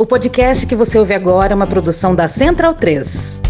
O podcast que você ouve agora é uma produção da Central 3.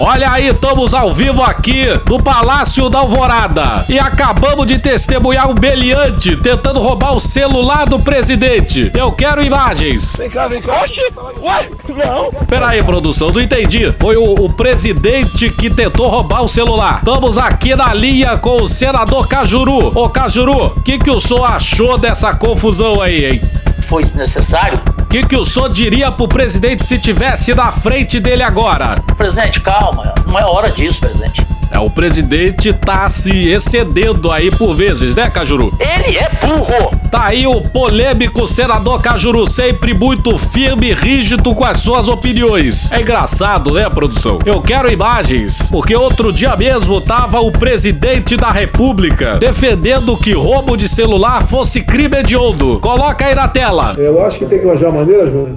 Olha aí, estamos ao vivo aqui no Palácio da Alvorada e acabamos de testemunhar um beliante tentando roubar o celular do presidente. Eu quero imagens. Vem cá, vem cá. Oxi! Ué? Não! Pera aí, produção, não entendi. Foi o, o presidente que tentou roubar o celular. Estamos aqui na linha com o senador Cajuru. Ô Cajuru, o que, que o senhor achou dessa confusão aí, hein? Foi necessário? O que, que o senhor diria pro presidente se tivesse na frente dele agora? Presidente, calma. Não é hora disso, presidente. É, o presidente tá se excedendo aí por vezes, né, Cajuru? Ele é burro! Tá aí o polêmico senador Cajuru, sempre muito firme e rígido com as suas opiniões. É engraçado, né, produção? Eu quero imagens, porque outro dia mesmo tava o presidente da república defendendo que roubo de celular fosse crime hediondo. Coloca aí na tela. Eu acho que tem que arranjar maneira, Júnior,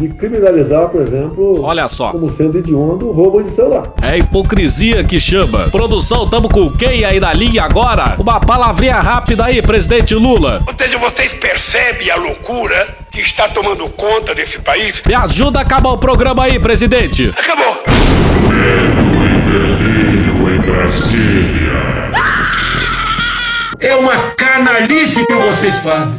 de criminalizar, por exemplo, Olha só. como sendo hediondo o roubo de celular. É hipocrisia que chama. Produção, tamo com quem aí na linha agora? Uma palavrinha rápida aí, presidente Lula. Ou seja, vocês percebem a loucura que está tomando conta desse país? Me ajuda a acabar o programa aí, presidente. Acabou! É uma canalice que vocês fazem.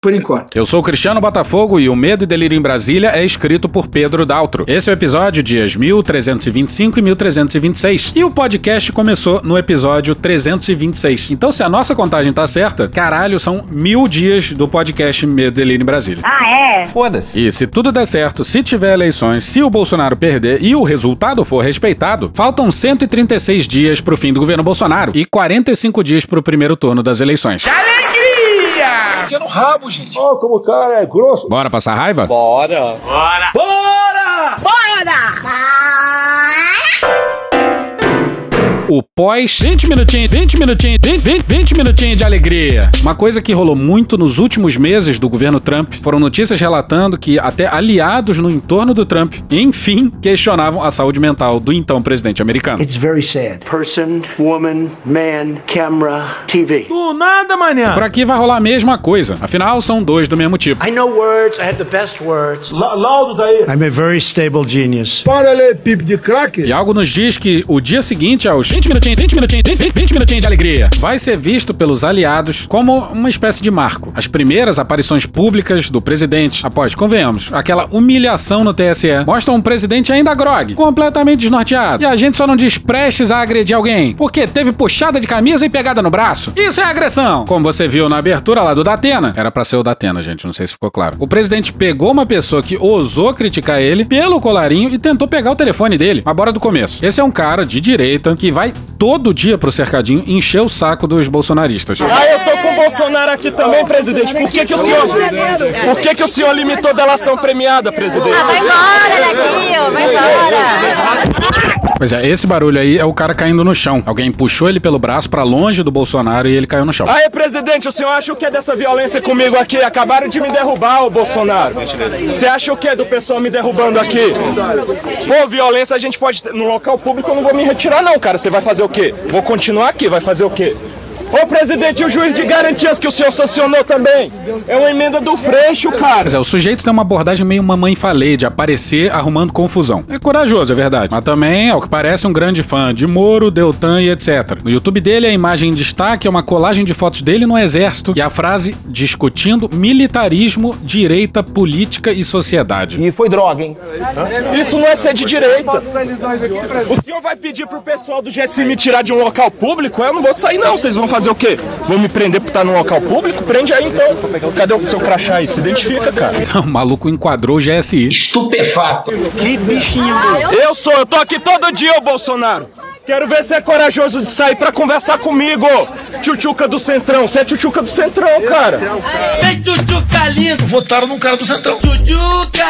Por enquanto. Eu sou o Cristiano Botafogo e o Medo e Delírio em Brasília é escrito por Pedro Daltro. Esse é o episódio dias 1325 e 1326. E o podcast começou no episódio 326. Então, se a nossa contagem tá certa, caralho, são mil dias do podcast Medo e Delírio em Brasília. E se tudo der certo, se tiver eleições, se o Bolsonaro perder e o resultado for respeitado, faltam 136 dias pro fim do governo Bolsonaro e 45 dias pro primeiro turno das eleições. Enfia no rabo, gente. Ó, como o cara é grosso. Bora passar raiva? Bora! O pós 20 minutinhos, 20 minutinhos, 20, 20, 20 minutinhos de alegria. Uma coisa que rolou muito nos últimos meses do governo Trump foram notícias relatando que até aliados no entorno do Trump, enfim, questionavam a saúde mental do então presidente americano. It's very sad. Person, woman, man, camera, TV. Do nada, manhã. Por aqui vai rolar a mesma coisa, afinal são dois do mesmo tipo. I know words, I have the best words. Laudos aí. I'm a very stable genius. Para ler pipo de crack. E algo nos diz que o dia seguinte aos 20 minutinhos, 20 minutinhos, 20, 20, 20 minutinhos de alegria vai ser visto pelos aliados como uma espécie de marco. As primeiras aparições públicas do presidente, após, convenhamos, aquela humilhação no TSE, mostram um presidente ainda grog, completamente desnorteado. E a gente só não diz prestes a agredir alguém, porque teve puxada de camisa e pegada no braço. Isso é agressão! Como você viu na abertura lá do Datena, era pra ser o Datena, gente, não sei se ficou claro. O presidente pegou uma pessoa que ousou criticar ele pelo colarinho e tentou pegar o telefone dele. Mas bora do começo. Esse é um cara de direita que vai todo dia pro cercadinho encher o saco dos bolsonaristas. Ah, eu tô com o Bolsonaro aqui também, presidente. Por que, que o senhor. Por que, que o senhor limitou delação premiada, presidente? Vai embora daqui, ó, vai embora. Pois é, esse barulho aí é o cara caindo no chão. Alguém puxou ele pelo braço pra longe do Bolsonaro e ele caiu no chão. Aí, presidente, o senhor acha o que é dessa violência comigo aqui? Acabaram de me derrubar, o Bolsonaro. Você acha o que é do pessoal me derrubando aqui? Pô, violência a gente pode ter. No local público eu não vou me retirar, não, cara. Você vai fazer o quê? Vou continuar aqui, vai fazer o quê? Ô, presidente, o juiz de garantias que o senhor sancionou também. É uma emenda do Freixo, cara. Pois é, o sujeito tem uma abordagem meio mamãe falei de aparecer arrumando confusão. É corajoso, é verdade. Mas também, ao que parece, um grande fã de Moro, Deltan e etc. No YouTube dele, a imagem em destaque é uma colagem de fotos dele no exército e a frase discutindo militarismo, direita, política e sociedade. E foi droga, hein? Isso não é ser de direita. O senhor vai pedir pro pessoal do GSI me tirar de um local público? Eu não vou sair, não. Vocês vão fazer o quê? Vão me prender por estar num local público? Prende aí então. Cadê o seu crachá aí? Se identifica, cara. o maluco enquadrou o GSI. Estupefato. Que bichinho. Eu sou, eu tô aqui todo dia, ô Bolsonaro. Quero ver se é corajoso de sair pra conversar comigo. Tchutchuca do Centrão. Você é tchutchuca do Centrão, cara. Vem, tchutchuca lindo. Votaram num cara do Centrão. Tchutchuca.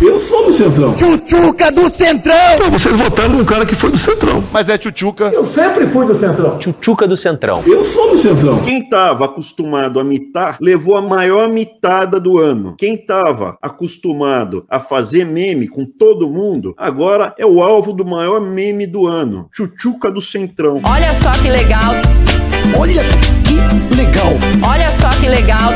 Eu sou do Centrão. Tchutchuca do Centrão. Vocês votaram num cara que foi do Centrão. Mas é tchutchuca. Eu sempre fui do Centrão. Tchutchuca do Centrão. Eu sou do Centrão. Quem estava acostumado a mitar levou a maior mitada do ano. Quem estava acostumado a fazer meme com todo mundo agora é o alvo do maior meme do ano. Tchutchuca do Centrão. Olha só que legal. Olha que legal. Olha só que legal.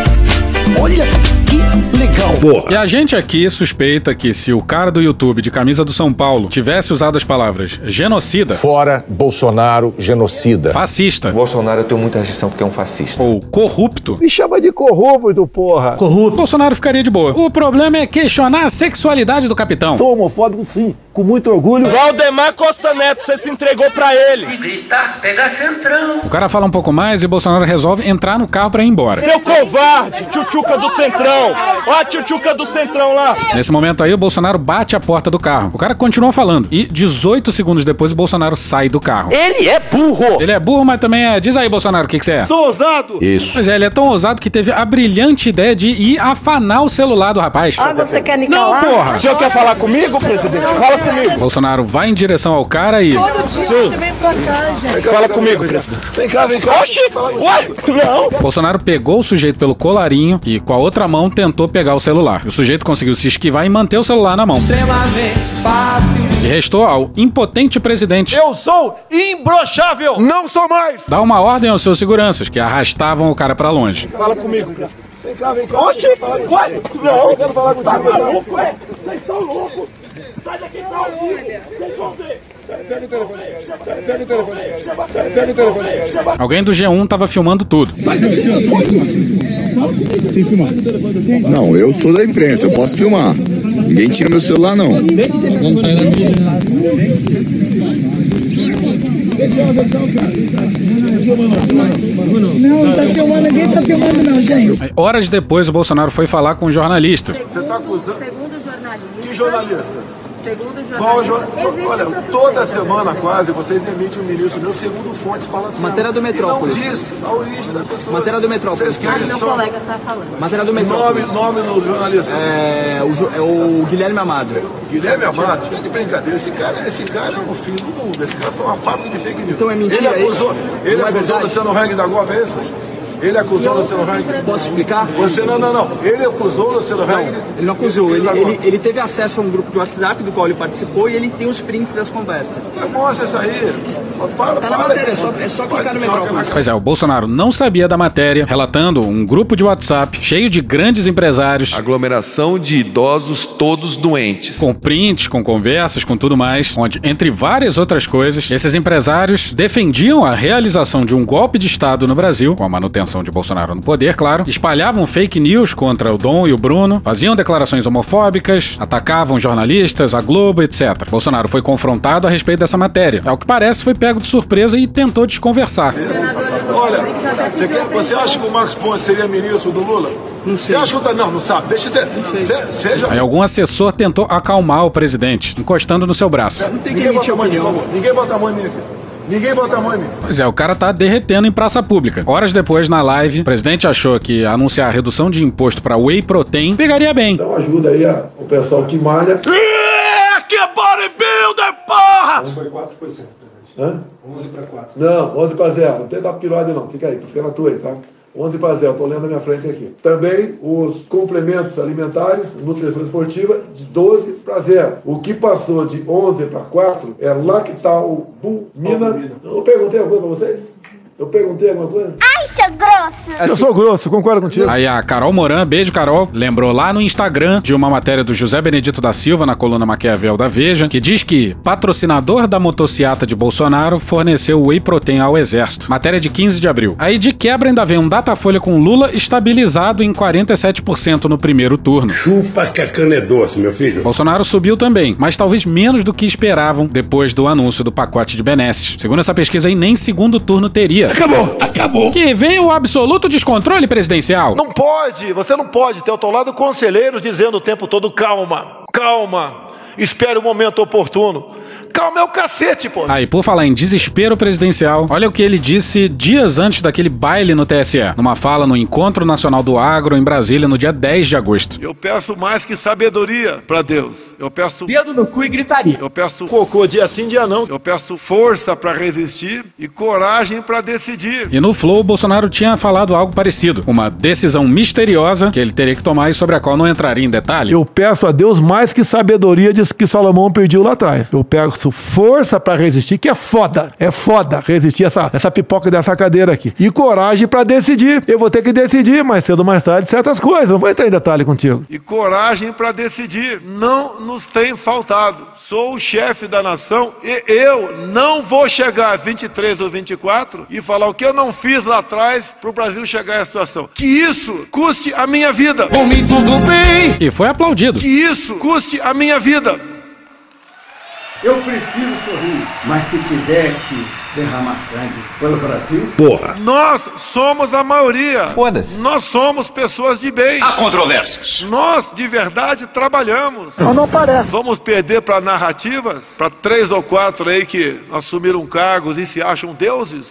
Olha que legal. E a gente aqui suspeita que se o cara do YouTube de camisa do São Paulo tivesse usado as palavras genocida, Fora Bolsonaro, genocida. fascista Bolsonaro eu tenho muita restrição porque é um fascista. ou corrupto, Me chama de corrupto, porra. corrupto, Bolsonaro ficaria de boa. O problema é questionar a sexualidade do capitão. Sou homofóbico, sim. Com muito orgulho. Valdemar Costa Neto, você se entregou pra ele. O cara fala um pouco mais e Bolsonaro resolve entrar no carro pra ir embora. Seu covarde, tchutchuca do Centrão. Ó a tchutchuca do Centrão lá. Nesse momento aí, o Bolsonaro bate a porta do carro. O cara continua falando. E 18 segundos depois, o Bolsonaro sai do carro. Ele é burro. Ele é burro, mas também é. Diz aí, Bolsonaro, o que, que você é? Sou ousado. Isso. Pois é, ele é tão ousado que teve a brilhante ideia de ir afanar o celular do rapaz. Ah, você quer me Não, calar? porra! O senhor quer falar comigo, presidente? Fala comigo. Bolsonaro vai em direção ao cara e. Sim. Fala comigo, presidente. Vem cá, vem cá. Oxi! Ué? Não. Bolsonaro pegou o sujeito pelo colarinho e, com a outra mão, tentou pegar o celular. O sujeito conseguiu se esquivar e manter o celular na mão. E restou ao impotente presidente Eu sou imbrochável. Não sou mais. dar uma ordem aos seus seguranças, que arrastavam o cara pra longe. Fala comigo, presidente. Vem cá, vem cá. Oxi! Ué? Não. Tá maluco, é? Vocês estão loucos. Sai daqui, tá ouvindo. Vocês vão ver. Alguém do G1 tava filmando tudo. Sem filmar. Não, eu sou da imprensa, eu posso filmar. Ninguém tira meu celular, não. Não, não tá filmando, ninguém tá filmando não, gente. Aí, horas depois, o Bolsonaro foi falar com o jornalista. Você tá acusando. Segundo jornalista. Que jornalista? Segundo jo... Olha, toda semana quase vocês demitem um ministro meu segundo fontes falaciosas. Matéria do Metrópolis. E não diz a origem da pessoa. Matéria do Metrópolis. Vocês querem meu só... colega tá falando. Matéria do Nome, Metrópolis. nome do jornalista. É o, Jo- é o Guilherme Amado. Guilherme Amado, fica de brincadeira. Esse cara, esse cara é o fim do mundo. Esse cara é uma fábrica de fake news. Então é mentira Ele acusou, ele Não é acusou verdade? o Luciano Hang da Globo, é isso? Ele acusou o Luciano Hang. Posso explicar? Você não, não, não. Ele acusou o Luciano Hang. ele não acusou. Ele, ele, ele teve acesso a um grupo de WhatsApp do qual ele participou e ele tem os prints das conversas. Mostra isso aí. Para, Tá na para, matéria, é só, é só clicar no Metrópolis. Pois é, o Bolsonaro não sabia da matéria, relatando um grupo de WhatsApp cheio de grandes empresários, Aglomeração de idosos todos doentes. com prints, com conversas, com tudo mais, onde, entre várias outras coisas, esses empresários defendiam a realização de um golpe de Estado no Brasil, com a manutenção de Bolsonaro no poder, claro, espalhavam fake news contra o Dom e o Bruno, faziam declarações homofóbicas, atacavam jornalistas, a Globo, etc. Bolsonaro foi confrontado a respeito dessa matéria. Ao que parece, foi pego de surpresa e tentou desconversar. Olha, você, quer- você acha que o Marcos Pontes seria ministro do Lula? Não sei. Você acha que o Não, não sabe. Deixa eu ser. Seja. Aí algum assessor tentou acalmar o presidente, encostando no seu braço. Não tem que Ninguém bota a mão em mim, por favor. Ninguém bota a mão em mim aqui. Ninguém bota a mão em mim. Pois é, o cara tá derretendo em praça pública. Horas depois, na live, o presidente achou que anunciar a redução de imposto para whey protein pegaria bem. Então ajuda aí a- o pessoal que malha. É, que bodybuilder, porra! Foi 4%, presidente. Hã? 11 para 4. Não, 11 para 0. Não tem da piroide não. Fica aí, fica na tua aí, tá? 11 para 0, estou lendo na minha frente aqui. Também os complementos alimentares, nutrição esportiva, de 12 para 0. O que passou de 11 para 4 é lactalbumina. Eu perguntei alguma coisa para vocês? Eu perguntei alguma coisa? Ai, seu grosso! Eu sou grosso, concordo contigo. Aí a Carol Moran, beijo Carol, lembrou lá no Instagram de uma matéria do José Benedito da Silva na coluna Maquiavel da Veja, que diz que patrocinador da motociata de Bolsonaro forneceu whey protein ao exército. Matéria de 15 de abril. Aí de quebra ainda vem um Datafolha com Lula estabilizado em 47% no primeiro turno. Chupa que a cana é doce, meu filho. Bolsonaro subiu também, mas talvez menos do que esperavam depois do anúncio do pacote de benesses. Segundo essa pesquisa aí, nem segundo turno teria. Acabou, acabou. Que vem o absoluto descontrole presidencial. Não pode, você não pode ter ao teu lado conselheiros dizendo o tempo todo calma, calma, espere o momento oportuno. Calma é o cacete, pô. Aí, por falar em desespero presidencial, olha o que ele disse dias antes daquele baile no TSE, numa fala no Encontro Nacional do Agro em Brasília no dia 10 de agosto. Eu peço mais que sabedoria pra Deus. Eu peço Dedo no cu e gritaria. eu peço cocô dia sim, dia não. Eu peço força pra resistir e coragem pra decidir. E no Flow, Bolsonaro tinha falado algo parecido, uma decisão misteriosa que ele teria que tomar e sobre a qual não entraria em detalhe. Eu peço a Deus mais que sabedoria disso que Salomão pediu lá atrás. Eu peço força pra resistir, que é foda. É foda resistir essa, essa pipoca dessa cadeira aqui. E coragem pra decidir. Eu vou ter que decidir mais cedo ou mais tarde certas coisas. Não vou entrar em detalhe contigo. E coragem para decidir não nos tem faltado. Sou o chefe da nação e eu não vou chegar a 23 ou 24 e falar o que eu não fiz lá atrás para o Brasil chegar a essa situação. Que isso custe a minha vida. Comi tudo bem. E foi aplaudido. Que isso custe a minha vida. Eu prefiro sorrir, mas se tiver que derramar sangue pelo Brasil. Porra. Nós somos a maioria. Foda-se. Nós somos pessoas de bem. Há controvérsias. Nós, de verdade, trabalhamos. Não, não parece. Vamos perder para narrativas? Para três ou quatro aí que assumiram cargos e se acham deuses?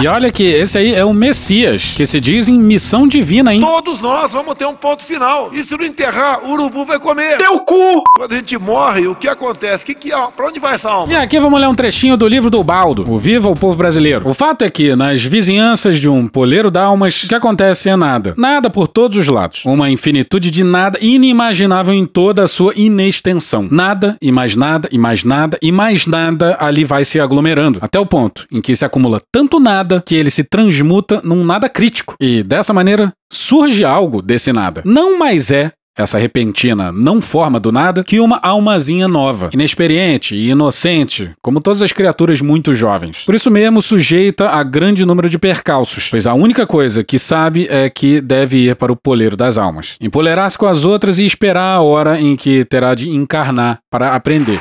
E olha que esse aí é o Messias, que se diz em missão divina, hein? Todos nós vamos ter um ponto final. E se não enterrar, o urubu vai comer. Teu cu! Quando a gente morre, o que acontece? Que que, pra onde vai essa alma? E aqui vamos ler um trechinho do livro do Baldo, o Viva o Povo Brasileiro. O fato é que, nas vizinhanças de um poleiro d'almas, o que acontece é nada. Nada por todos os lados. Uma infinitude de nada inimaginável em toda a sua inextensão. Nada, e mais nada, e mais nada, e mais nada ali vai se aglomerando. Até o ponto em que se acumula tanto nada que ele se transmuta num nada crítico. E dessa maneira, surge algo desse nada. Não mais é essa repentina não forma do nada que uma almazinha nova, inexperiente e inocente, como todas as criaturas muito jovens. Por isso mesmo, sujeita a grande número de percalços, pois a única coisa que sabe é que deve ir para o poleiro das almas, empolerar-se com as outras e esperar a hora em que terá de encarnar para aprender.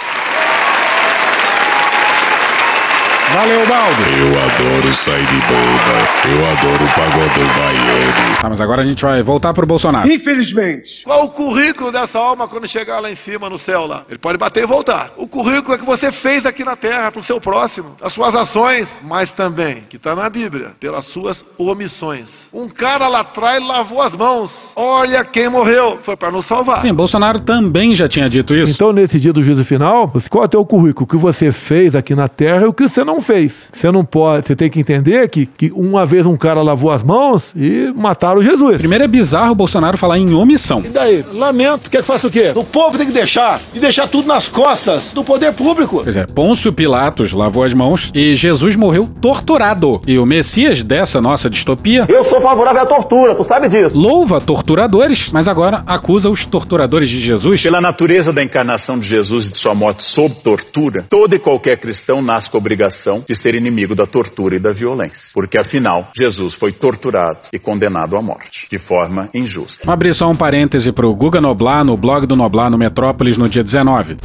Valeu, Baldo! Eu adoro sair de boba. Eu adoro o pagodão baiano. Tá, mas agora a gente vai voltar pro Bolsonaro. Infelizmente. Qual o currículo dessa alma quando chegar lá em cima no céu lá? Ele pode bater e voltar. O currículo é que você fez aqui na terra pro seu próximo, as suas ações, mas também, que tá na Bíblia, pelas suas omissões. Um cara lá atrás lavou as mãos. Olha quem morreu. Foi para nos salvar. Sim, Bolsonaro também já tinha dito isso. Então, nesse dia do juízo final, qual é o teu currículo? O que você fez aqui na terra e o que você não fez. Você não pode, você tem que entender que, que uma vez um cara lavou as mãos e mataram Jesus. Primeiro é bizarro o Bolsonaro falar em omissão. E daí? Lamento. Quer que faça o quê? O povo tem que deixar. E deixar tudo nas costas do poder público. Pois é, Pôncio Pilatos lavou as mãos e Jesus morreu torturado. E o Messias dessa nossa distopia. Eu sou favorável à tortura, tu sabe disso. Louva torturadores, mas agora acusa os torturadores de Jesus. Pela natureza da encarnação de Jesus e de sua morte sob tortura, todo e qualquer cristão nasce com a de ser inimigo da tortura e da violência. Porque afinal, Jesus foi torturado e condenado à morte, de forma injusta. Vou abrir só um parêntese pro Guga Noblar no blog do Noblar no Metrópolis no dia 19.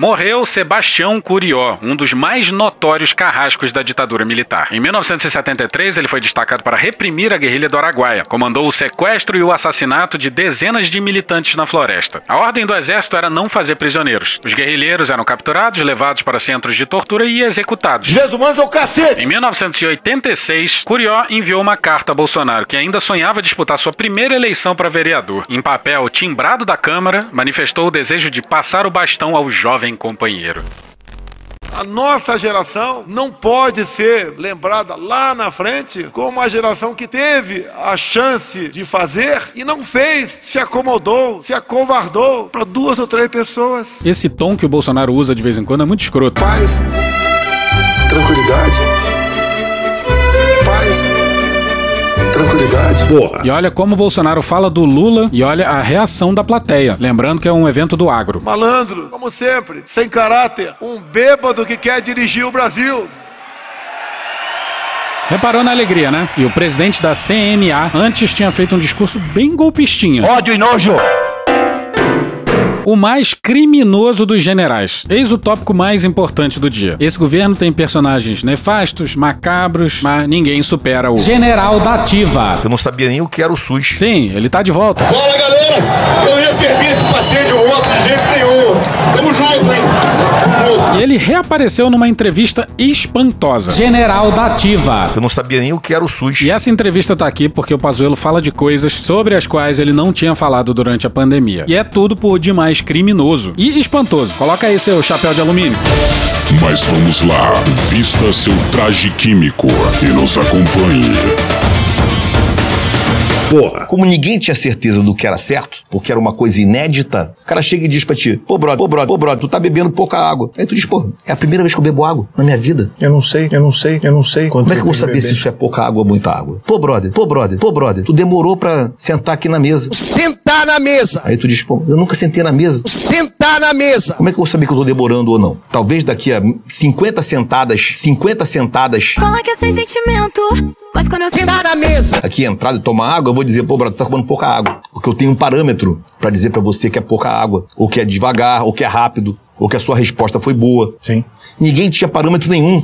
Morreu Sebastião Curió, um dos mais notórios carrascos da ditadura militar. Em 1973, ele foi destacado para reprimir a guerrilha do Araguaia. Comandou o sequestro e o assassinato de dezenas de militantes na floresta. A ordem do exército era não fazer prisioneiros. Os guerrilheiros eram capturados, levados para centros de tortura e executados. Jesus é o cacete! Em 1986, Curió enviou uma carta a Bolsonaro, que ainda sonhava disputar sua primeira eleição para vereador. Em papel timbrado da Câmara, manifestou o desejo de passar o bastão ao jovem companheiro. A nossa geração não pode ser lembrada lá na frente como uma geração que teve a chance de fazer e não fez, se acomodou, se acovardou para duas ou três pessoas. Esse tom que o Bolsonaro usa de vez em quando é muito escroto. Paz, tranquilidade, paz, tranquilidade. Porra. E olha como o Bolsonaro fala do Lula e olha a reação da plateia. Lembrando que é um evento do agro. Malandro, como sempre, sem caráter, um bêbado que quer dirigir o Brasil. Reparou na alegria, né? E o presidente da CNA antes tinha feito um discurso bem golpistinha. Ódio e nojo! O mais criminoso dos generais. Eis o tópico mais importante do dia. Esse governo tem personagens nefastos, macabros, mas ninguém supera o General da Ativa. Eu não sabia nem o que era o SUS. Sim, ele tá de volta. Fala galera! Eu ia perder esse passeio de moto de jeito E ele reapareceu numa entrevista espantosa. General da Ativa. Eu não sabia nem o que era o SUS. E essa entrevista tá aqui porque o Pazuello fala de coisas sobre as quais ele não tinha falado durante a pandemia. E é tudo por demais criminoso e espantoso. Coloca aí seu chapéu de alumínio. Mas vamos lá, vista seu traje químico e nos acompanhe. Porra. Como ninguém tinha certeza do que era certo, porque era uma coisa inédita, o cara chega e diz pra ti, pô, brother, pô, brother, pô, brother, tu tá bebendo pouca água. Aí tu diz, pô, é a primeira vez que eu bebo água na minha vida. Eu não sei, eu não sei, eu não sei. Como é que eu vou saber se isso é pouca água ou muita água? Pô, brother, pô, brother, pô, brother, tu demorou pra sentar aqui na mesa. Sentar na mesa. Aí tu diz, pô, eu nunca sentei na mesa. Sentar na mesa. Como é que eu vou saber que eu tô demorando ou não? Talvez daqui a 50 sentadas, 50 sentadas, Fala que é sem sentimento, mas quando eu sentar na mesa. aqui entrar e tomar água, eu vou dizer, pô, brother, tu tá tomando pouca água. Porque eu tenho um parâmetro pra dizer pra você que é pouca água, ou que é devagar, ou que é rápido, ou que a sua resposta foi boa. Sim. Ninguém tinha parâmetro nenhum.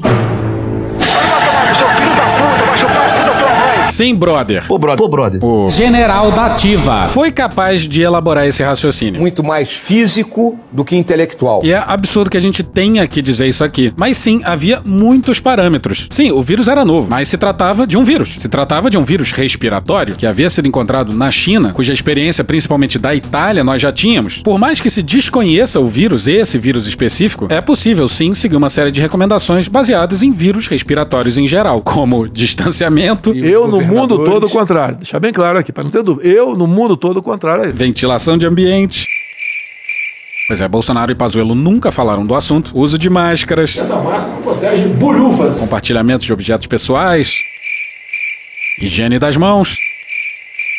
Sim, brother. Pô, brother, pô, brother. O general da ativa foi capaz de elaborar esse raciocínio. Muito mais físico do que intelectual. E é absurdo que a gente tenha que dizer isso aqui. Mas sim, havia muitos parâmetros. Sim, o vírus era novo, mas se tratava de um vírus. Se tratava de um vírus respiratório que havia sido encontrado na China, cuja experiência principalmente da Itália nós já tínhamos. Por mais que se desconheça o vírus, esse vírus específico, é possível sim seguir uma série de recomendações baseadas em vírus respiratórios em geral, como distanciamento, Eu, no mundo todo, o contrário. Deixar bem claro aqui, para não ter dúvida. Eu, no mundo todo, o contrário é isso. ventilação de ambiente. Pois é, Bolsonaro e Pazuello nunca falaram do assunto. Uso de máscaras, Essa máscara protege bolhufas. compartilhamento de objetos pessoais, higiene das mãos,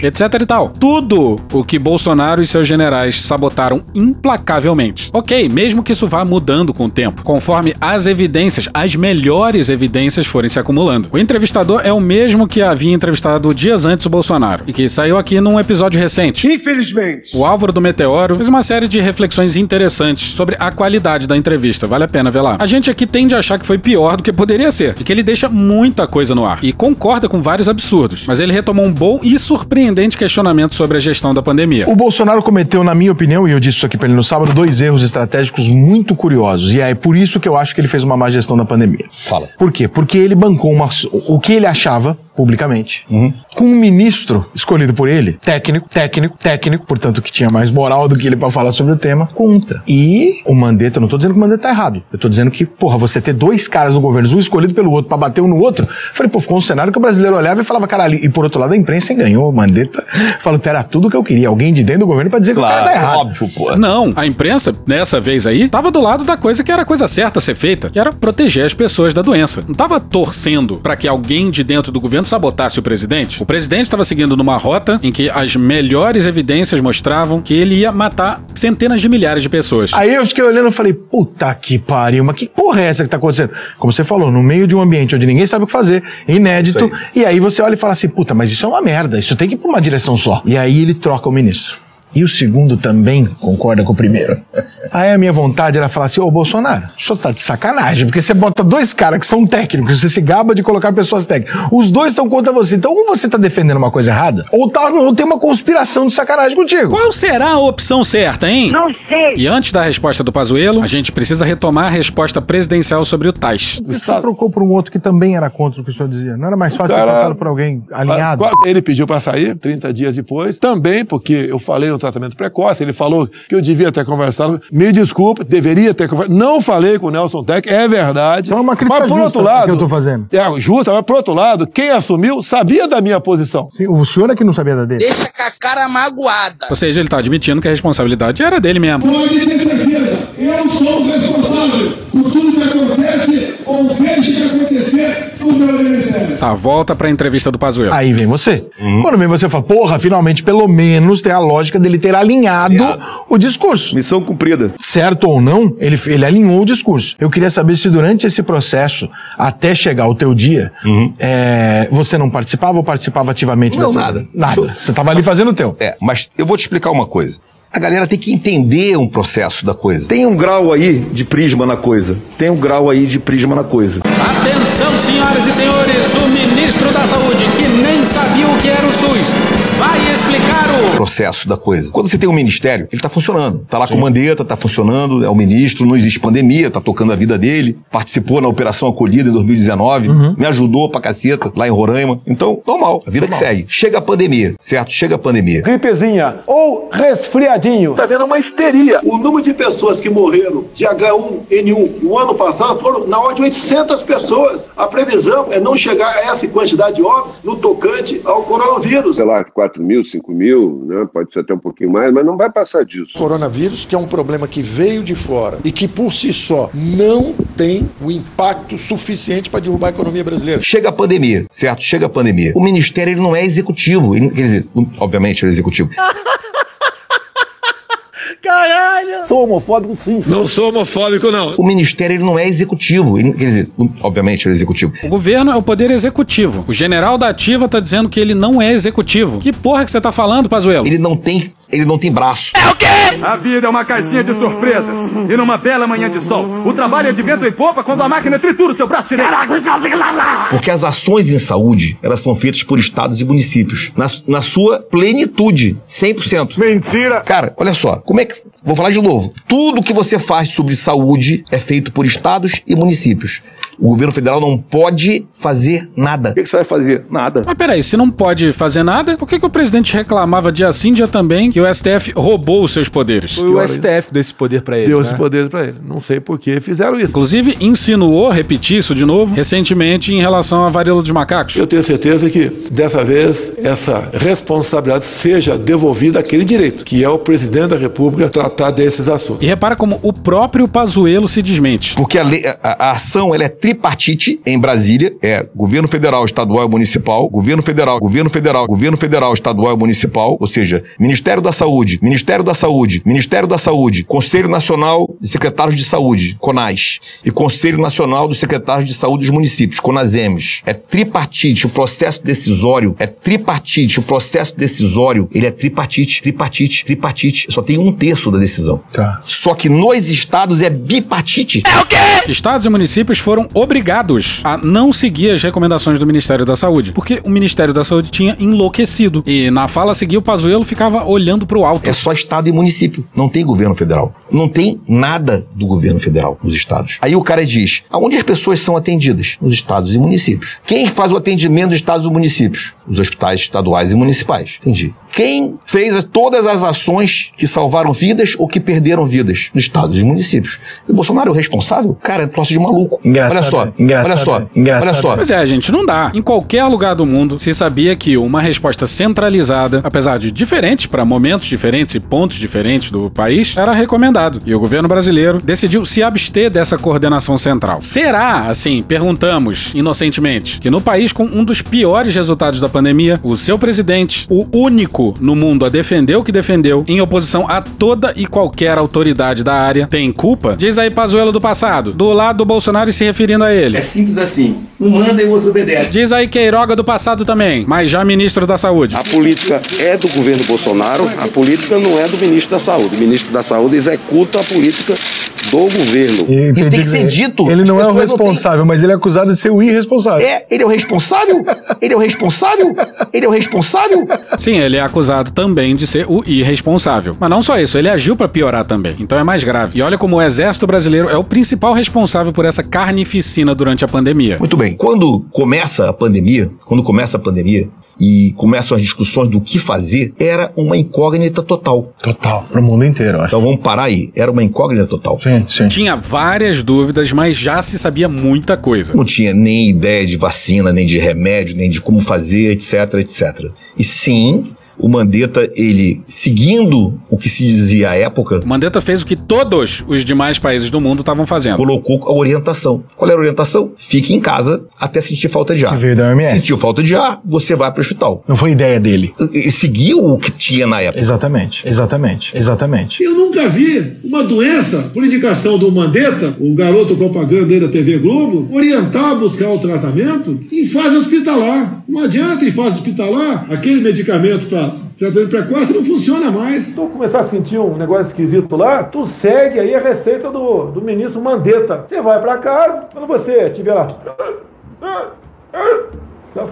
etc e tal. Tudo o que Bolsonaro e seus generais sabotaram implacavelmente. Ok, mesmo que isso vá mudando com o tempo, conforme as evidências, as melhores evidências forem se acumulando. O entrevistador é o mesmo que havia entrevistado dias antes o Bolsonaro e que saiu aqui num episódio recente. Infelizmente. O Álvaro do Meteoro fez uma série de reflexões interessantes sobre a qualidade da entrevista. Vale a pena ver lá. A gente aqui tende a achar que foi pior do que poderia ser, e que ele deixa muita coisa no ar e concorda com vários absurdos, mas ele retomou um bom e surpreendente questionamento sobre a gestão da pandemia. O Bolsonaro cometeu, na minha opinião, e eu disse isso aqui pra ele no sábado, dois erros estratégicos muito curiosos. E é por isso que eu acho que ele fez uma má gestão da pandemia. Fala. Por quê? Porque ele bancou uma, o que ele achava, publicamente, com um ministro escolhido por ele, técnico, técnico, técnico, portanto que tinha mais moral do que ele pra falar sobre o tema, contra. E o Mandetta, eu não tô dizendo que o Mandetta tá errado. Eu tô dizendo que, porra, você ter dois caras no governo, um escolhido pelo outro, pra bater um no outro, falei, pô, ficou um cenário que o brasileiro olhava e falava, caralho, e por outro lado a imprensa ganhou, o Mandetta falou que era tudo que eu queria, alguém de dentro do governo pra dizer que o cara tá errado. óbvio, pô. Não, a imprensa, dessa vez aí, tava do lado da coisa que era a coisa certa a ser feita, que era proteger as pessoas da doença. Não tava torcendo pra que alguém de dentro do governo sabotasse o presidente. O presidente estava seguindo numa rota em que as melhores evidências mostravam que ele ia matar centenas de milhares de pessoas. Aí eu fiquei olhando e falei, puta que pariu, mas que porra é essa que tá acontecendo? Como você falou, no meio de um ambiente onde ninguém sabe o que fazer, inédito, e aí você olha e fala assim, puta, mas isso é uma merda, isso tem que uma direção só. E aí ele troca o ministro. E o segundo também concorda com o primeiro. Aí a minha vontade era falar assim, ô Bolsonaro, o senhor tá de sacanagem, porque você bota dois caras que são técnicos, você se gaba de colocar pessoas técnicas. Os dois estão contra você. Então, ou você tá defendendo uma coisa errada, ou, tá, ou tem uma conspiração de sacanagem contigo. Qual será a opção certa, hein? Não sei. E antes da resposta do Pazuello, a gente precisa retomar a resposta presidencial sobre o Tais. Senhor trocou por um outro que também era contra o que o senhor dizia? Não era mais fácil ter cara- trocado por alguém alinhado? Ele pediu para sair 30 dias depois, também porque eu falei no tratamento precoce, ele falou que eu devia ter conversado. Me desculpe, deveria ter conversado. Não falei com o Nelson Tech, é verdade. Então é uma crítica mas por justa outro lado, que eu tô fazendo. É justa, mas por outro lado, quem assumiu sabia da minha posição. Sim, o senhor é que não sabia da dele. Deixa com a cara magoada. Ou seja, ele tá admitindo que a responsabilidade era dele mesmo. Certeza, eu sou o responsável por tudo que acontece ou deixa de acontecer no meu ministério. Tá, volta pra entrevista do Pazuello. Aí vem você. Quando vem você fala, porra, finalmente, pelo menos tem a lógica dele ter alinhado o discurso. Missão cumprida. Certo ou não, ele, ele alinhou o discurso. Eu queria saber se durante esse processo, até chegar o teu dia, é, você não participava ou participava ativamente Não, dessa? nada. Nada. Você tava ali fazendo o teu. É, mas eu vou te explicar uma coisa. A galera tem que entender um processo da coisa. Tem um grau aí de prisma na coisa. Tem um grau aí de prisma na coisa. Atenção, senhoras e senhores, o ministro da Saúde, que nem sabia o que era o SUS, processo da coisa. Quando você tem um ministério, ele tá funcionando. Tá lá com o Mandetta, tá funcionando, é o ministro, não existe pandemia, tá tocando a vida dele. Participou na Operação Acolhida em 2019, me ajudou pra caceta lá em Roraima. Então, normal, a vida que segue. Chega a pandemia, certo? Chega a pandemia. Gripezinha ou resfriadinho. Tá vendo uma histeria. O número de pessoas que morreram de H1N1 no ano passado foram na ordem de 800 pessoas. A previsão é não chegar a essa quantidade de óbitos no tocante ao coronavírus. sei lá, 4 mil, 5 mil, né? pode ser até um pouquinho mais, mas não vai passar disso. Coronavírus, que é um problema que veio de fora e que por si só não tem o impacto suficiente para derrubar a economia brasileira. Chega a pandemia, certo? Chega a pandemia. O ministério ele não é executivo. Ele- quer dizer, obviamente ele é executivo. Sou homofóbico sim. Não sou homofóbico, não. O ministério ele não é executivo. Ele- quer dizer, obviamente ele é executivo. O governo é o poder executivo. O general da ativa tá dizendo que ele não é executivo. Que porra que você tá falando, Pazuello? Ele não tem, ele não tem braço. A vida é uma caixinha de surpresas. E numa bela manhã de sol, o trabalho é de vento e popa quando a máquina tritura o seu braço direito. Porque as ações em saúde, elas são feitas por estados e municípios. Na, na sua plenitude. 100%. Mentira! Cara, olha só. Como é que... Vou falar de novo. Tudo que você faz sobre saúde é feito por estados e municípios. O governo federal não pode fazer nada. O que, que você vai fazer? Nada. Mas peraí, se não pode fazer nada, por que, que o presidente reclamava dia sim, dia também, que o STF roubou os seus poderes? Foi o STF deu esse poder pra ele. Deu né? esse poder pra ele. Não sei por que fizeram isso. Inclusive, insinuou, repetir isso de novo, recentemente em relação à varíola dos macacos. Eu tenho certeza que dessa vez essa responsabilidade seja devolvida àquele direito, que é o presidente da República tratar desses assuntos. E repara como o próprio Pazuello se desmente. Porque a, lei- a- a ação ela é tripartite em Brasília, é governo federal, estadual e municipal, governo federal, governo federal, governo federal, estadual e municipal, ou seja, Ministério da Saúde, Ministério da Saúde, Ministério da Saúde, Conselho Nacional de Secretários de Saúde, CONAS, e Conselho Nacional dos Secretários de Saúde dos Municípios, CONASEMES. É tripartite, o processo decisório é tripartite, o processo decisório, ele é tripartite, tripartite, tripartite. Só tem um terço da decisão. Só que nos estados é bipartite. É o quê? Estados e municípios foram obrigados a não seguir as recomendações do Ministério da Saúde, porque o Ministério da Saúde tinha enlouquecido. E na fala a seguir, o Pazuello ficava olhando pro alto. É só estado e município. Não tem governo federal. Não tem nada do governo federal nos estados. Aí o cara diz: aonde as pessoas são atendidas? Nos estados e municípios. Quem faz o atendimento dos estados e municípios? Os hospitais estaduais e municipais. Entendi. Quem fez as- todas as ações que salvaram vidas ou que perderam vidas? Nos estados e municípios. E o Bolsonaro é o responsável? Cara, é um troço de maluco. Engraçado, olha só? Engraçado, olha só? Engraçado, olha só. Pois é, gente, não dá. Em qualquer lugar do mundo se sabia que uma resposta centralizada, apesar de diferente para momentos diferentes e pontos diferentes do país, era recomendado. E o governo brasileiro decidiu se abster dessa coordenação central. Será, assim, perguntamos inocentemente, que no país com um dos piores resultados da pandemia, o seu presidente, o único no mundo a defender o que defendeu, em oposição a toda e qualquer autoridade da área, tem culpa? Diz aí Pazuello do passado, do lado do Bolsonaro e se referindo a ele. É simples assim. Um manda e o outro obedece. Diz aí Queiroga do passado também, mas já ministro da Saúde. A política é do governo Bolsonaro, a política não é do ministro da Saúde. O ministro da Saúde executa a política do governo. Ele tem que ser dito. Ele não é o responsável, mas ele é acusado de ser o irresponsável. É, ele é o responsável? Ele é o responsável? Ele é o responsável? Sim, ele é acusado também de ser o irresponsável. Mas não só isso, ele agiu pra piorar também. Então é mais grave. E olha como o exército brasileiro é o principal responsável por essa carnificina durante a pandemia. Muito bem. Quando começa a pandemia, quando começa a pandemia e começam as discussões do que fazer, era uma incógnita total. Total, pro mundo inteiro, eu acho. Então vamos parar aí. Era uma incógnita total. Sim, sim. Tinha várias dúvidas, mas já se sabia muita coisa. Não tinha nem ideia de vacina, nem de remédio, nem de como fazer, etc, etc. E sim, o Mandetta, ele, seguindo o que se dizia à época, Mandetta fez o que todos os demais países do mundo estavam fazendo. colocou a orientação. Qual era a orientação? Fique em casa até sentir falta de ar. Que veio da OMS. Sentiu falta de ar, você vai para o hospital. Não foi ideia dele. E seguiu o que tinha na época. Exatamente, exatamente, exatamente. Eu nunca vi uma doença, por indicação do Mandetta, o garoto propaganda aí da TV Globo, orientar a buscar o tratamento em fase hospitalar. Não adianta em fase hospitalar, aquele medicamento para tratamento precoce não funciona mais. Tu começar a sentir um negócio esquisito lá, tu segue aí a receita do, do ministro Mandetta. Você vai para casa, quando você tiver lá.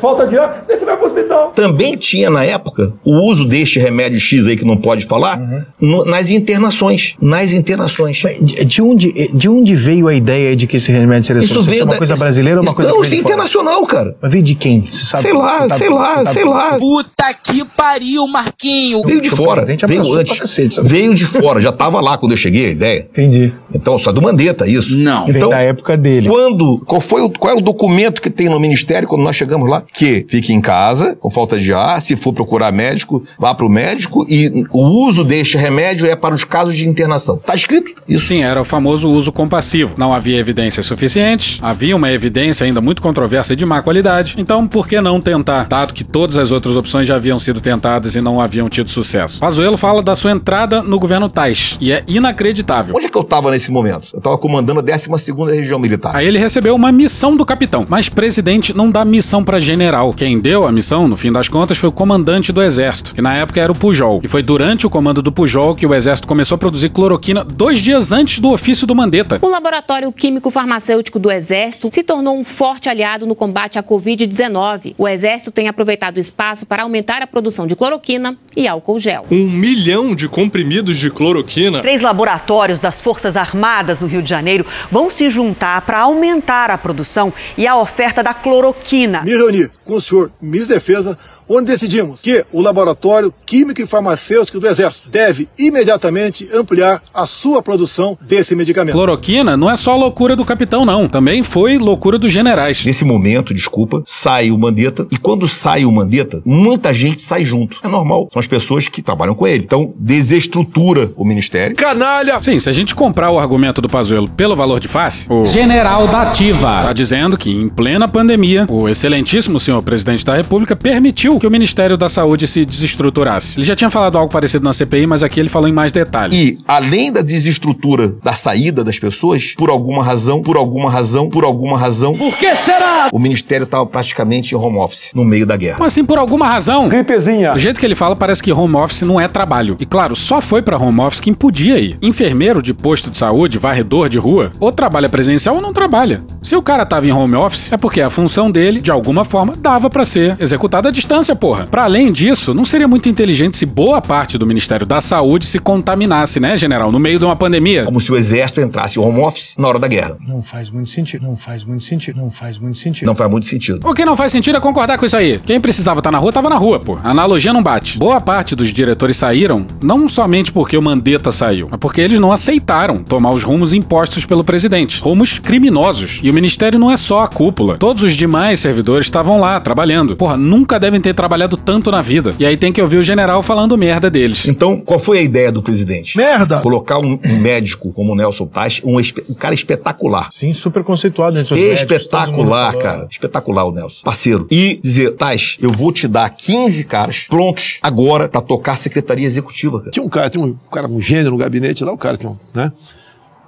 Falta de ar, você vai pro hospital. Também tinha na época o uso deste remédio X aí que não pode falar no- nas internações. Nas internações. De de onde, de onde veio a ideia de que esse remédio seria Isso Isso veio é uma da- coisa isso- brasileira ou uma coisa não, isso é de fora? internacional, cara. Mas veio de quem? Você sabe? Sei lá, tá- sei lá, tá- sei lá. Puta que pariu, Marquinho. Veio de fora. Veio antes. cacete? Veio de fora. Já tava lá quando eu cheguei a ideia. Entendi. Então, só do Mandetta, isso. Não. Vem Então, da época dele. quando. Qual, foi o, qual é o documento que tem no ministério quando nós chegamos que fique em casa, com falta de ar, se for procurar médico, vá pro médico e o uso deste remédio é para os casos de internação. Tá escrito isso? Sim, era o famoso uso compassivo. Não havia evidências suficientes, havia uma evidência ainda muito controversa e de má qualidade, então por que não tentar, dado que todas as outras opções já haviam sido tentadas e não haviam tido sucesso? Pazuello fala da sua entrada no governo Tais, e é inacreditável. Onde é que eu tava nesse momento? Eu tava comandando a 12ª Região Militar. Aí ele recebeu uma missão do capitão, mas presidente não dá missão pra general. Quem deu a missão, no fim das contas, foi o comandante do exército, que na época era o Pujol. E foi durante o comando do Pujol que o exército começou a produzir cloroquina dois dias antes do ofício do Mandetta. O Laboratório Químico Farmacêutico do Exército se tornou um forte aliado no combate à Covid-19. O Exército tem aproveitado o espaço para aumentar a produção de cloroquina e álcool gel. Um milhão de comprimidos de cloroquina. Três laboratórios das Forças Armadas no Rio de Janeiro vão se juntar para aumentar a produção e a oferta da cloroquina. Me reuni com o senhor da Defesa onde decidimos que o Laboratório Químico e Farmacêutico do Exército deve imediatamente ampliar a sua produção desse medicamento. Cloroquina não é só loucura do capitão, não. Também foi loucura dos generais. Nesse momento, desculpa, sai o Mandetta e quando sai o Mandetta, muita gente sai junto. É normal. São as pessoas que trabalham com ele. Então, desestrutura o ministério. Canalha! Sim, se a gente comprar o argumento do Pazuello pelo valor de face, o general da ativa tá dizendo que em plena pandemia, o excelentíssimo senhor presidente da República permitiu que o Ministério da Saúde se desestruturasse. Ele já tinha falado algo parecido na CPI, mas aqui ele falou em mais detalhes. E, além da desestrutura da saída das pessoas, por alguma razão, por alguma razão, por alguma razão. Por que será? O Ministério estava praticamente em home office, no meio da guerra. Mas assim, por alguma razão. Gripezinha. Do jeito que ele fala, parece que home office não é trabalho. E claro, só foi pra home office quem podia ir. Enfermeiro de posto de saúde, varredor de rua, ou trabalha presencial ou não trabalha. Se o cara tava em home office, é porque a função dele, de alguma forma, dava para ser executada à distância, porra. Para além disso, não seria muito inteligente se boa parte do Ministério da Saúde se contaminasse, né, general, no meio de uma pandemia. Como se o exército entrasse em home office na hora da guerra. Não faz muito sentido. Não faz muito sentido. Não faz muito sentido. Não faz muito sentido. O que não faz sentido é concordar com isso aí. Quem precisava estar na rua, tava na rua, pô. A analogia não bate. Boa parte dos diretores saíram, não somente porque o Mandetta saiu, mas porque eles não aceitaram tomar os rumos impostos pelo presidente. Rumos criminosos. E o ministério não é só a cúpula. Todos os demais servidores estavam lá, trabalhando. Porra, nunca devem ter trabalhado tanto na vida. E aí tem que ouvir o general falando merda deles. Então, qual foi a ideia do presidente? Merda! Colocar um, um médico como o Nelson Tais, um, um cara espetacular. Sim, super conceituado entre os médicos, Espetacular, falou. cara. Espetacular o Nelson. Parceiro. E dizer, Tais, eu vou te dar 15 caras prontos agora pra tocar a secretaria executiva, cara. Tinha um cara, tinha um cara, um gênio no gabinete lá, o cara tinha um, né?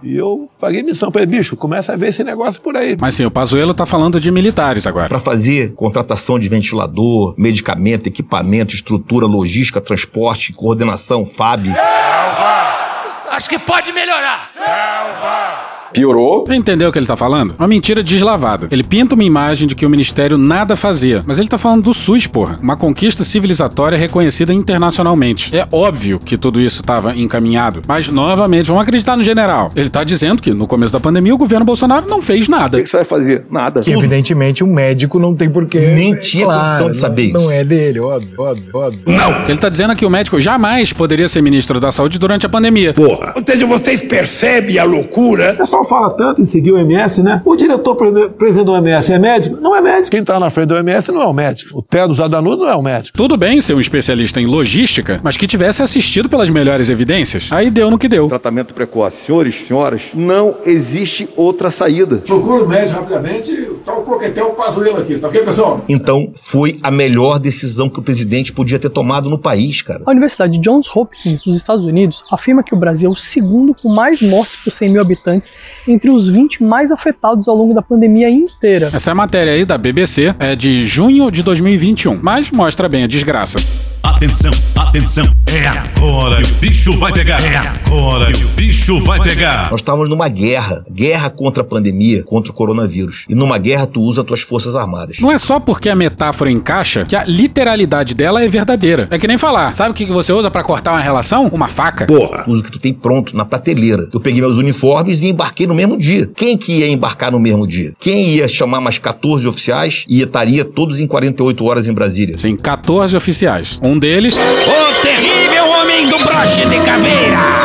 E eu paguei missão pra ele, bicho, começa a ver esse negócio por aí. Mas sim, o Pazuello tá falando de militares agora. Pra fazer contratação de ventilador, medicamento, equipamento, estrutura, logística, transporte, coordenação, FAB. Acho que pode melhorar. Piorou. Você entendeu o que ele tá falando? Uma mentira deslavada. Ele pinta uma imagem de que o ministério nada fazia, mas ele tá falando do SUS, porra. Uma conquista civilizatória reconhecida internacionalmente. É óbvio que tudo isso tava encaminhado, mas novamente, vamos acreditar no general. Ele tá dizendo que no começo da pandemia o governo Bolsonaro não fez nada. O que você vai fazer? Nada. Que evidentemente um médico não tem porquê. Nem tinha condição de saber não, isso. Não é dele, óbvio, óbvio, óbvio. Não! O que ele tá dizendo é que o médico jamais poderia ser ministro da saúde durante a pandemia. Porra. Ou seja, vocês percebem a loucura? O pessoal fala tanto em seguir o MS, né? O diretor pre- presidente do OMS é médico? Não é médico. Quem tá na frente do OMS não é o médico. O Tedros Adhanom não é o médico. Tudo bem ser um especialista em logística, mas que tivesse assistido pelas melhores evidências. Aí deu no que deu. Tratamento precoce. Senhores, senhoras, não existe outra saída. Procura o médico rapidamente, tá o coquetel Pazuello aqui, tá ok, pessoal? Então, foi a melhor decisão que o presidente podia ter tomado no país, cara. A Universidade Johns Hopkins dos Estados Unidos afirma que o Brasil é o segundo com mais mortes por 100 mil habitantes entre os 20 mais afetados ao longo da pandemia inteira. Essa matéria aí da BBC é de junho de 2021, mas mostra bem a desgraça. Atenção, atenção, é agora que o bicho vai pegar. É agora que o bicho vai pegar. Nós estávamos numa guerra. Guerra contra a pandemia, contra o coronavírus. E numa guerra tu usa tuas forças armadas. Não é só porque a metáfora encaixa que a literalidade dela é verdadeira. É que nem falar. Sabe o que que você usa pra cortar uma relação? Uma faca. Porra. Usa o que tu tem pronto na prateleira. Eu peguei meus uniformes e embarquei no mesmo dia. Quem que ia embarcar no mesmo dia? Quem ia chamar mais 14 oficiais e estaria todos em 48 horas em Brasília? Sim, 14 oficiais. Um deles. O terrível homem do broche de caveira.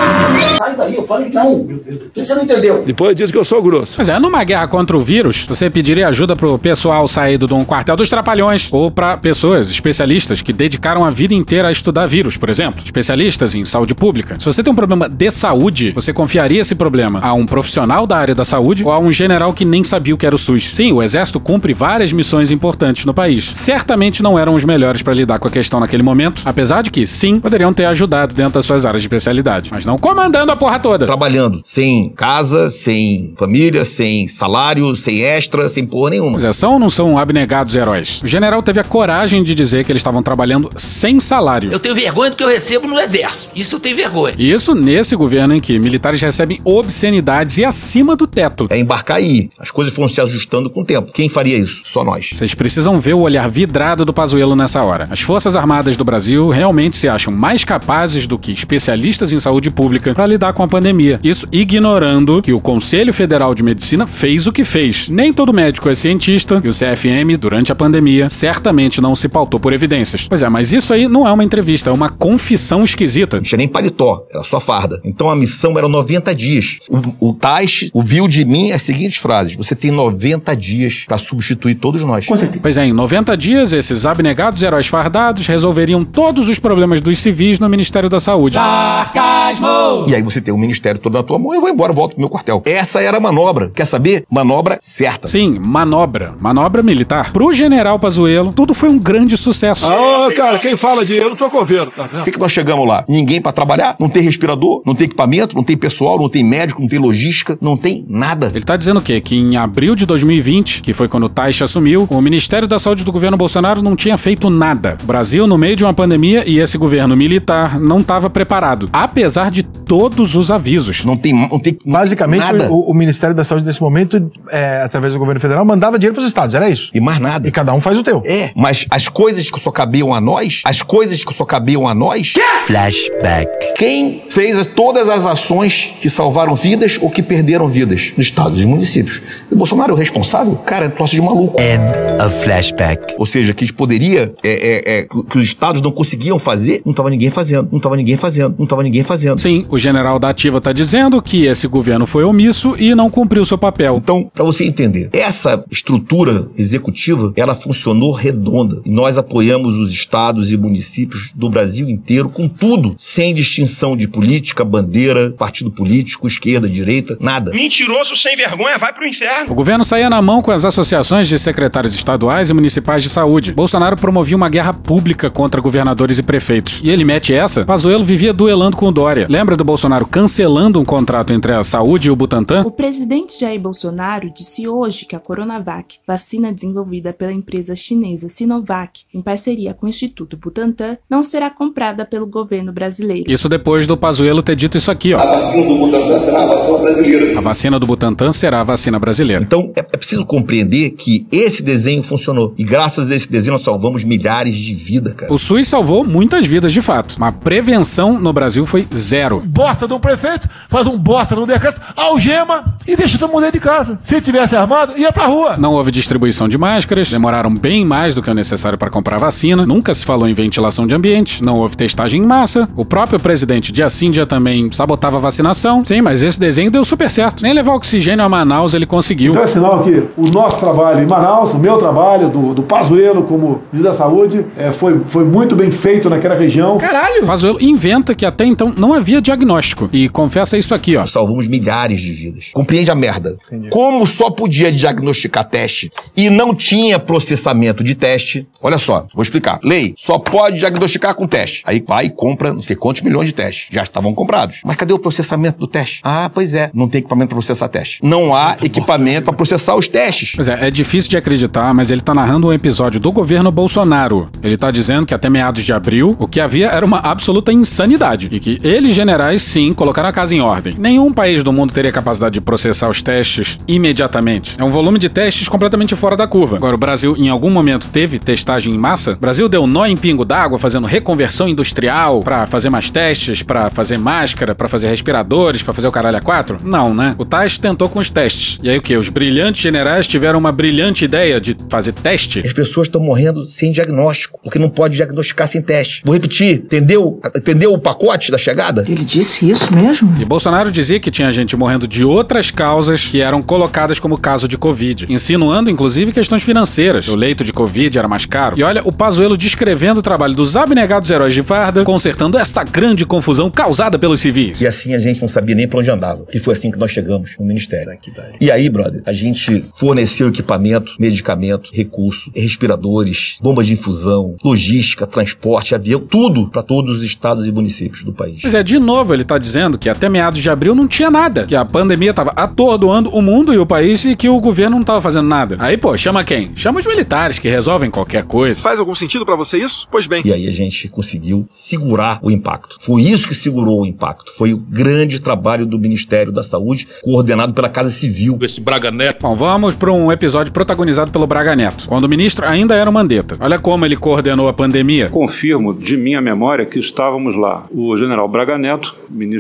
Daí, eu falei não. Por que você não entendeu? Depois diz que eu sou grosso. Pois é, numa guerra contra o vírus, você pediria ajuda pro pessoal saído de um quartel dos trapalhões ou pra pessoas especialistas que dedicaram a vida inteira a estudar vírus, por exemplo. Especialistas em saúde pública. Se você tem um problema de saúde, você confiaria esse problema a um profissional da área da saúde ou a um general que nem sabia o que era o SUS. Sim, o exército cumpre várias missões importantes no país. Certamente não eram os melhores pra lidar com a questão naquele momento, apesar de que, sim, poderiam ter ajudado dentro das suas áreas de especialidade, mas não comandando a porra toda. Trabalhando sem casa, sem família, sem salário, sem extra, sem porra nenhuma. Pois é, são ou não são abnegados heróis? O general teve a coragem de dizer que eles estavam trabalhando sem salário. Eu tenho vergonha do que eu recebo no exército. Isso eu tenho vergonha. E isso nesse governo em que militares recebem obscenidades e acima do teto. É embarcar aí. As coisas foram se ajustando com o tempo. Quem faria isso? Só nós. Vocês precisam ver o olhar vidrado do Pazuello nessa hora. As Forças Armadas do Brasil realmente se acham mais capazes do que especialistas em saúde pública para lidar com a pandemia. Isso ignorando que o Conselho Federal de Medicina fez o que fez. Nem todo médico é cientista e o CFM, durante a pandemia, certamente não se pautou por evidências. Pois é, mas isso aí não é uma entrevista, é uma confissão esquisita. Não tinha nem paletó, era só farda. Então a missão era 90 dias. O, o Tais ouviu de mim as seguintes frases: Você tem 90 dias para substituir todos nós. Pois é, em 90 dias, esses abnegados heróis fardados resolveriam todos os problemas dos civis no Ministério da Saúde. Sarcasmo! E aí você tem o ministério todo na tua mão, eu vou embora, volto pro meu quartel. Essa era a manobra. Quer saber? Manobra certa. Sim, manobra. Manobra militar. Pro general Pazuello, tudo foi um grande sucesso. Ah, cara, quem fala de eu não tô governo, tá O vendo? que, que nós chegamos lá? Ninguém para trabalhar, não tem respirador, não tem equipamento, não tem pessoal, não tem médico, não tem logística, não tem nada. Ele tá dizendo o quê? Que em abril de 2020, que foi quando o Taixa assumiu, o Ministério da Saúde do governo Bolsonaro não tinha feito nada. O Brasil, no meio de uma pandemia, e esse governo militar não estava preparado. Apesar de todos os avisos. Não tem, não tem Basicamente, nada. o, o Ministério da Saúde, nesse momento, é, através do governo federal, mandava dinheiro para os estados, era isso? E mais nada. E cada um faz o teu. É, mas as coisas que só cabiam a nós, as coisas que só cabiam a nós. Flashback. Quem fez as- todas as ações que salvaram vidas ou que perderam vidas? Nos estados e municípios. E o Bolsonaro é o responsável? Cara, é um troço de maluco. End of flashback. Ou seja, que a gente poderia, é, é, é, que os estados não conseguiam fazer, não tava ninguém fazendo, não tava ninguém fazendo, não tava ninguém fazendo. Sim, o general da Ativa tá dizendo que esse governo foi omisso e não cumpriu seu papel. Então, para você entender, essa estrutura executiva, ela funcionou redonda. E nós apoiamos os estados e municípios do Brasil inteiro com tudo, sem distinção de política, bandeira, partido político, esquerda, direita, nada. Mentiroso sem vergonha, vai pro inferno. O governo saía na mão com as associações de secretários estaduais e municipais de saúde. Bolsonaro promovia uma guerra pública contra governadores e prefeitos. E ele mete essa, Pazuello vivia duelando com o Dória. Lembra do Bolsonaro cancelando um contrato entre a saúde e o Butantan? O presidente Jair Bolsonaro disse hoje que a Coronavac, vacina desenvolvida pela empresa chinesa Sinovac, em parceria com o Instituto Butantan, não será comprada pelo governo brasileiro. Isso depois do Pazuello ter dito isso aqui, ó. vacina do Butantan será a vacina brasileira. A vacina do Butantan será a vacina brasileira. Então, é, é preciso compreender que esse desenho funcionou. E graças a esse desenho nós salvamos milhares de vidas, cara. O SUS salvou muitas vidas de fato, mas a prevenção no Brasil foi zero. Bosta um prefeito, faz um bosta no decreto, algema e deixa todo mundo dentro de casa. Se tivesse armado, ia pra rua. Não houve distribuição de máscaras, demoraram bem mais do que o necessário para comprar vacina, nunca se falou em ventilação de ambiente, não houve testagem em massa. O próprio presidente dia sim dia também sabotava a vacinação. Sim, mas esse desenho deu super certo. Nem levar oxigênio a Manaus ele conseguiu. Então é sinal que o nosso trabalho em Manaus, o meu trabalho, do, do Pazuello como ministro da Saúde, é, foi, foi muito bem feito naquela região. Caralho! Pazuello inventa que até então não havia diagnóstico e confessa isso aqui, ó. Nós salvamos milhares de vidas. Compreende a merda. Como só podia diagnosticar teste e não tinha processamento de teste, olha só, vou explicar. Lei, só pode diagnosticar com teste. Aí vai e compra não sei quantos milhões de testes. Já estavam comprados. Mas cadê o processamento do teste? Ah, pois é, não tem equipamento para processar teste. Não há equipamento para processar os testes. Pois é, é difícil de acreditar, mas ele tá narrando um episódio do governo Bolsonaro. Ele tá dizendo que até meados de abril, o que havia era uma absoluta insanidade. E que eles, generais, sim, colocaram a casa em ordem. Nenhum país do mundo teria capacidade de processar os testes imediatamente. É um volume de testes completamente fora da curva. Agora, o Brasil, em algum momento, teve testagem em massa? O Brasil deu nó em pingo d'água, fazendo reconversão industrial pra fazer mais testes, pra fazer máscara, pra fazer respiradores, pra fazer o caralho a quatro? Não, né? O Tais tentou com os testes. E aí o que? Os brilhantes generais tiveram uma brilhante ideia de fazer teste? As pessoas estão morrendo sem diagnóstico, porque não pode diagnosticar sem teste. Vou repetir, entendeu? Entendeu o pacote da chegada? Ele disse isso? Isso mesmo? E Bolsonaro dizia que tinha gente morrendo de outras causas que eram colocadas como caso de Covid, insinuando inclusive questões financeiras. O leito de Covid era mais caro. E olha o Pazuello descrevendo o trabalho dos abnegados heróis de farda, consertando esta grande confusão causada pelos civis. E assim a gente não sabia nem pra onde andava. E foi assim que nós chegamos no Ministério. E aí, brother, a gente forneceu equipamento, medicamento, recurso, respiradores, bombas de infusão, logística, transporte, avião, tudo para todos os estados e municípios do país. Pois é, de novo ele tá dizendo que até meados de abril não tinha nada, que a pandemia tava atordoando o mundo e o país e que o governo não tava fazendo nada. Aí, pô, chama quem? Chama os militares que resolvem qualquer coisa. Faz algum sentido para você isso? Pois bem. E aí a gente conseguiu segurar o impacto. Foi isso que segurou o impacto. Foi o grande trabalho do Ministério da Saúde, coordenado pela Casa Civil. Esse Braga Neto. Bom, vamos para um episódio protagonizado pelo Braga Neto, quando o ministro ainda era o Mandetta. Olha como ele coordenou a pandemia. Confirmo de minha memória que estávamos lá. O general Braga Neto,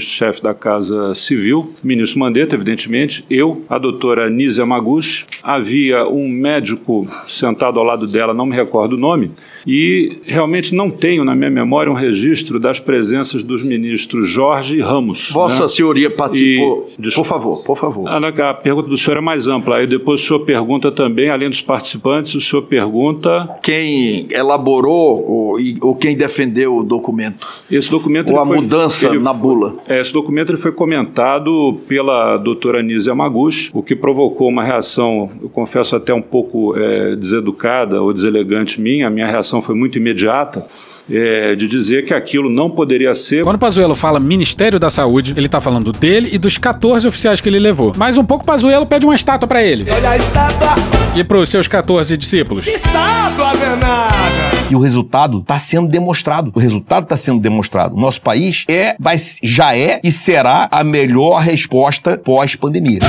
ministro-chefe da Casa Civil, ministro Mandetta, evidentemente, eu, a doutora Nízia Maguchi, havia um médico sentado ao lado dela, não me recordo o nome, e realmente não tenho na minha memória um registro das presenças dos ministros Jorge e Ramos. Vossa né? Senhoria participou. E- Por favor, por favor. Ah, não, A pergunta do senhor é mais ampla. Aí depois o senhor pergunta também, além dos participantes, o senhor pergunta. Quem elaborou ou, ou quem defendeu o documento? Esse documento Ou a foi- mudança na foi- bula? É, esse documento ele foi comentado pela doutora Anísia Maguchi, o que provocou uma reação, eu confesso até um pouco é, deseducada ou deselegante minha. A minha reação foi muito imediata. é, de dizer que aquilo não poderia ser. Quando o Pazuello fala Ministério da Saúde, ele tá falando dele e dos 14 oficiais que ele levou. Mas um pouco o Pazuello pede uma estátua pra ele. Olha a estátua! E pros seus 14 discípulos. Estátua danada! E o resultado está sendo demonstrado. O resultado está sendo demonstrado. Nosso país é, vai, já é e será a melhor resposta pós-pandemia.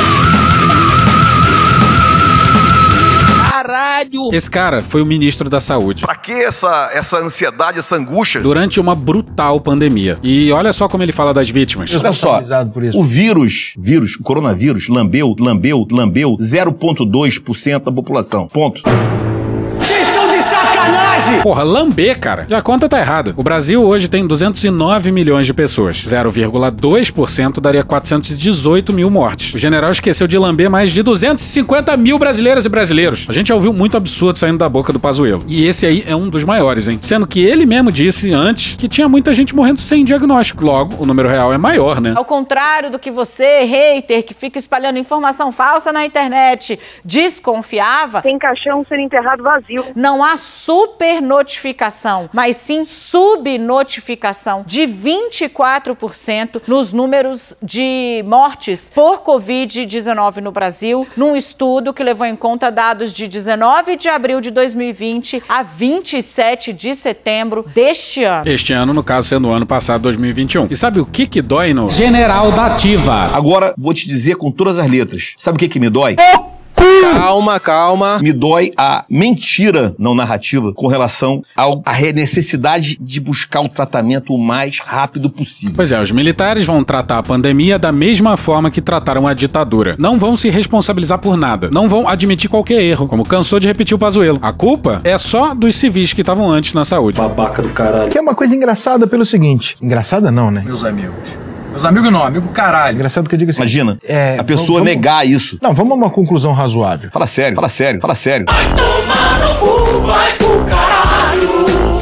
Caralho! Esse cara foi o ministro da Saúde. Pra que essa, essa ansiedade, essa angústia? Durante uma brutal pandemia. E olha só como ele fala das vítimas. Olha só, o vírus, vírus, o coronavírus, lambeu, lambeu, lambeu 0,2% da população. Ponto. Sacanagem! Porra, lamber, cara. E a conta tá errada. O Brasil hoje tem 209 milhões de pessoas. 0,2% daria 418 mil mortes. O general esqueceu de lamber mais de 250 mil brasileiras e brasileiros. A gente já ouviu muito absurdo saindo da boca do Pazuello. E esse aí é um dos maiores, hein? Sendo que ele mesmo disse antes que tinha muita gente morrendo sem diagnóstico. Logo, o número real é maior, né? Ao contrário do que você, hater, que fica espalhando informação falsa na internet, desconfiava. Tem caixão sendo enterrado vazio. Não há super notificação, mas sim subnotificação de 24% nos números de mortes por Covid-19 no Brasil, num estudo que levou em conta dados de 19 de abril de 2020 a 27 de setembro deste ano. Este ano, no caso, sendo o ano passado, 2021. E sabe o que que dói no General da Ativa? Agora, vou te dizer com todas as letras. Sabe o que que me dói? Calma, calma. Me dói a mentira não narrativa com relação ao- à necessidade de buscar o tratamento o mais rápido possível. Pois é, os militares vão tratar a pandemia da mesma forma que trataram a ditadura. Não vão se responsabilizar por nada. Não vão admitir qualquer erro, como cansou de repetir o Pazuello. A culpa é só dos civis que estavam antes na saúde. Babaca do caralho. Que é uma coisa engraçada pelo seguinte. Engraçada não, né? Meus amigos. Meus amigos não, amigo caralho. Engraçado que eu digo assim. Imagina, é, a pessoa vamos- negar isso. Não, vamos a uma conclusão razoável. Fala sério, fala sério, fala sério.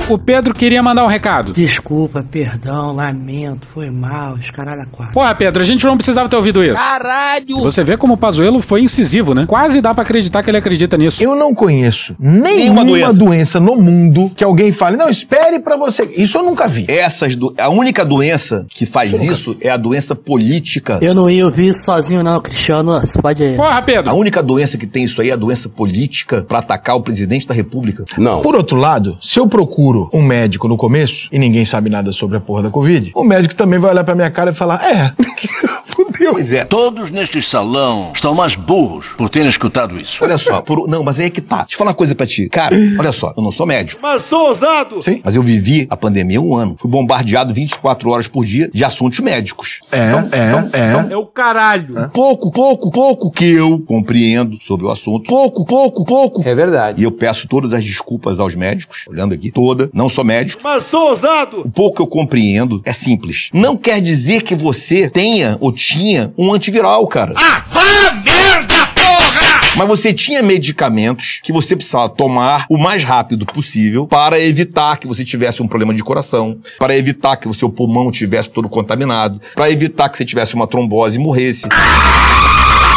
O Pedro queria mandar um recado. Desculpa, perdão, lamento, foi mal, os caralho a quatro. Porra, Pedro, a gente não precisava ter ouvido isso. Caralho! Você vê como o Pazuello foi incisivo, né? Quase dá pra acreditar que ele acredita nisso. Eu não conheço nenhuma, doença. no mundo que alguém fale, não, espere pra você. Isso eu nunca vi. Essas do... A única doença que faz isso é a doença política. Eu não ia ouvir isso sozinho, não, Cristiano. Você pode. Porra, Pedro! A única doença que tem isso aí é a doença política pra atacar o presidente da república. Não. Por outro lado, se eu procuro um médico no começo e ninguém sabe nada sobre a porra da Covid, o médico também vai olhar pra minha cara e falar: É, fudeu. Pois é. Todos neste salão estão mais burros por terem escutado isso. Olha só, por- não, mas aí é que tá. Deixa eu falar uma coisa pra ti. Cara, olha só, eu não sou médico. Mas sou ousado! Sim. Mas eu vivi a pandemia um ano. Fui bombardeado 24 horas por dia de assuntos médicos. É, Então, é, então, é. então, É o caralho. pouco, pouco, pouco que eu compreendo sobre o assunto. Pouco, pouco, pouco. É verdade. E eu peço todas as desculpas aos médicos, olhando aqui, toda. Não sou médico. Mas sou ousado! O pouco que eu compreendo é simples. Não quer dizer que você tenha ou tinha um antiviral, cara. Ah, merda, porra! Mas você tinha medicamentos que você precisava tomar o mais rápido possível para evitar que você tivesse um problema de coração, para evitar que o seu pulmão tivesse todo contaminado, para evitar que você tivesse uma trombose e morresse.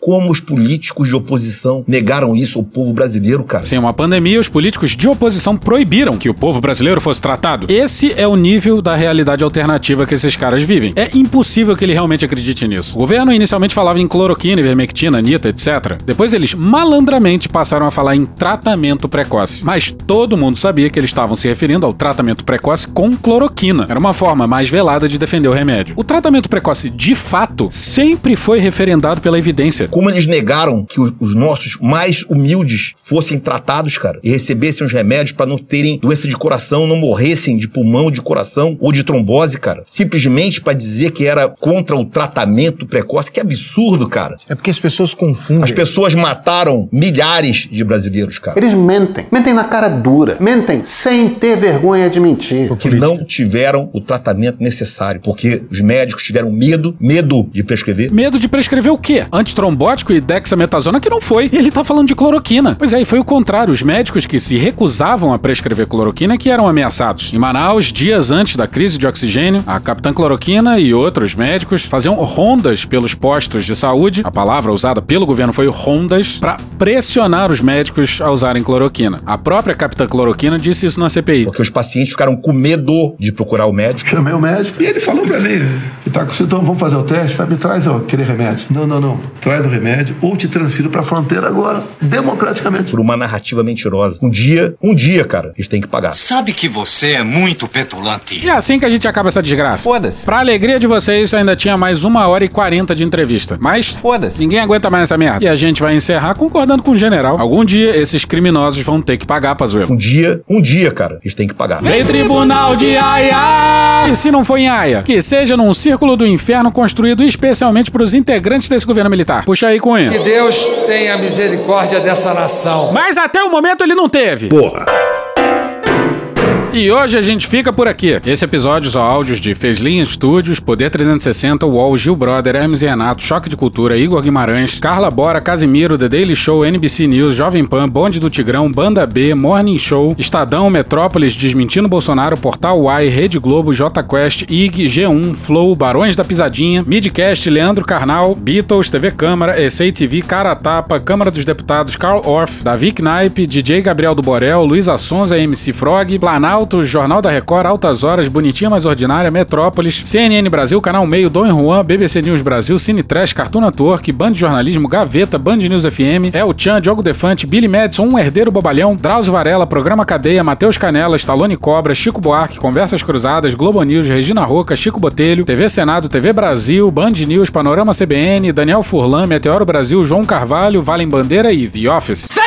Como os políticos de oposição negaram isso ao povo brasileiro, cara? Sem uma pandemia, os políticos de oposição proibiram que o povo brasileiro fosse tratado. Esse é o nível da realidade alternativa que esses caras vivem. É impossível que ele realmente acredite nisso. O governo inicialmente falava em cloroquina, ivermectina, anita, etc. Depois eles malandramente passaram a falar em tratamento precoce. Mas todo mundo sabia que eles estavam se referindo ao tratamento precoce com cloroquina. Era uma forma mais velada de defender o remédio. O tratamento precoce, de fato, sempre foi referendado pela evidência. Como eles negaram que os, os nossos mais humildes fossem tratados, cara, e recebessem os remédios para não terem doença de coração, não morressem de pulmão, de coração ou de trombose, cara. Simplesmente para dizer que era contra o tratamento precoce. Que absurdo, cara. É porque as pessoas confundem. As pessoas mataram milhares de brasileiros, cara. Eles mentem. Mentem na cara dura. Mentem sem ter vergonha de mentir. Porque não tiveram o tratamento necessário. Porque os médicos tiveram medo, medo de prescrever. Medo de prescrever o quê? Antitrombótico e dexametasona que não foi. Ele tá falando de cloroquina. Pois é, e foi o contrário. Os médicos que se recusavam a prescrever cloroquina que eram ameaçados. Em Manaus, dias antes da crise de oxigênio, a Capitã Cloroquina e outros médicos faziam rondas pelos postos de saúde. A palavra usada pelo governo foi rondas para pressionar os médicos a usarem cloroquina. A própria Capitã Cloroquina disse isso na CPI. Porque os pacientes ficaram com medo de procurar o médico. Chamei o médico e ele falou pra mim que tá com sintoma, vamos fazer o teste, vai, me traz ó, aquele remédio. Não, não, não. Traz o remédio ou te transfiro pra fronteira agora, democraticamente. Por uma narrativa mentirosa. Um dia, um dia, cara, eles têm que pagar. Sabe que você é muito petulante. E é assim que a gente acaba essa desgraça. Foda-se. Pra alegria de vocês, ainda tinha mais uma hora e quarenta de entrevista. Mas, foda-se. Ninguém aguenta mais essa merda. E a gente vai encerrar concordando com o general. Algum dia, esses criminosos vão ter que pagar, Pazuello. Um dia, um dia, cara, eles têm que pagar. Vem tribunal de Aia! E se não for em Aia, que seja num círculo do inferno construído especialmente para os integrantes desse governo militar. Puxa aí, Cunha. Que Deus tenha misericórdia dessa nação. Mas até o momento ele não teve. Porra. E hoje a gente fica por aqui. Esse episódio são áudios de Fezlinha Studios, Poder 360, UOL, Gil Brother, Hermes e Renato, Choque de Cultura, Igor Guimarães, Carla Bora, Casimiro, The Daily Show, NBC News, Jovem Pan, Bonde do Tigrão, Banda B, Morning Show, Estadão, Metrópolis, Desmentindo Bolsonaro, Portal Y, Rede Globo, J Quest, IG, G1, Flow, Barões da Pisadinha, Midcast, Leandro Carnal, Beatles, TV Câmara, ESEI TV, Cara Tapa, Câmara dos Deputados, Carl Orff, Davi Knipe, DJ Gabriel do Borel, Luiz Assonza, MC Frog, Planalto, Jornal da Record, Altas Horas, Bonitinha Mais Ordinária, Metrópolis, CNN Brasil, Canal Meio, Dom Juan, BBC News Brasil, Cine Trash, Cartoon Network, Band de Jornalismo, Gaveta, Band News FM, El Chan, Diogo Defante, Billy Madison, Um Herdeiro Bobalhão, Drauzio Varela, Programa Cadeia, Matheus Canela, Stallone Cobra, Chico Buarque, Conversas Cruzadas, Globo News, Regina Roca, Chico Botelho, TV Senado, TV Brasil, Band News, Panorama CBN, Daniel Furlan, Meteoro Brasil, João Carvalho, Valem Bandeira e The Office.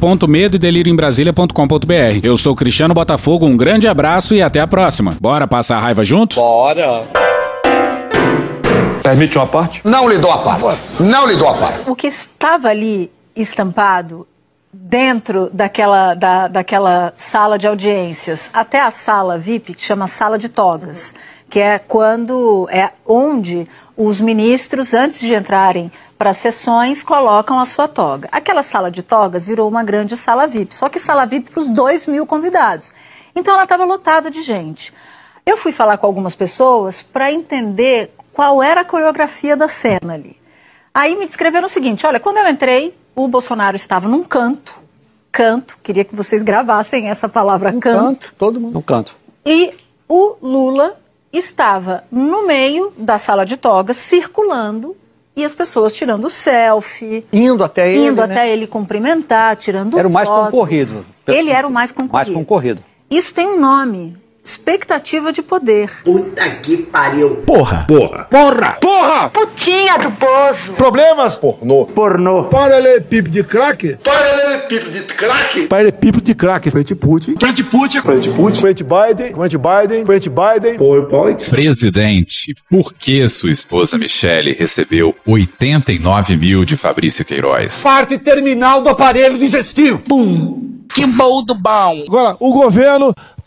loja.medoedelirioembrasilha.com.br. Eu sou Cristiano Botafogo, um grande abraço e até a próxima. Bora passar a raiva junto? Bora! Permite uma parte? Não lhe dou a parte. Não lhe dou a parte. O que estava ali estampado dentro daquela, da, daquela sala de audiências, até a sala VIP, que chama sala de togas, que é quando é onde os ministros, antes de entrarem para sessões, colocam a sua toga. Aquela sala de togas virou uma grande sala VIP, só que sala VIP para os dois mil convidados. Então ela estava lotada de gente. Eu fui falar com algumas pessoas para entender qual era a coreografia da cena ali. Aí me descreveram o seguinte: olha, quando eu entrei, o Bolsonaro estava num canto, canto, queria que vocês gravassem essa palavra canto. Canto, todo mundo. No canto. E o Lula estava no meio da sala de togas, circulando, e as pessoas tirando selfie. Indo até ele. Indo né? até ele cumprimentar, tirando Era o mais foto. concorrido. Ele era o mais Mais concorrido. concorrido. Isso tem um nome: expectativa de poder. Puta que pariu. Porra. Porra. Porra. Porra. Putinha do poço. Problemas? Pornô. Pornô. Paralelepípedo de craque? Paralelepípedo de craque? Paralelepípedo de craque. Frente Putin. Frente Putin. Frente Putin. Frente Biden. Frente Biden. Frente Biden. PowerPoint. Presidente, por que sua esposa Michele recebeu 89 mil de Fabrício Queiroz? Parte terminal do aparelho digestivo. Pum. Que bom do bom. Agora, o governo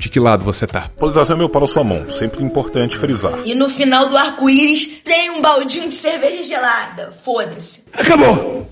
De que lado você tá? Polarização é meu para a sua mão. Sempre importante frisar. E no final do arco-íris tem um baldinho de cerveja gelada. Foda-se. Acabou.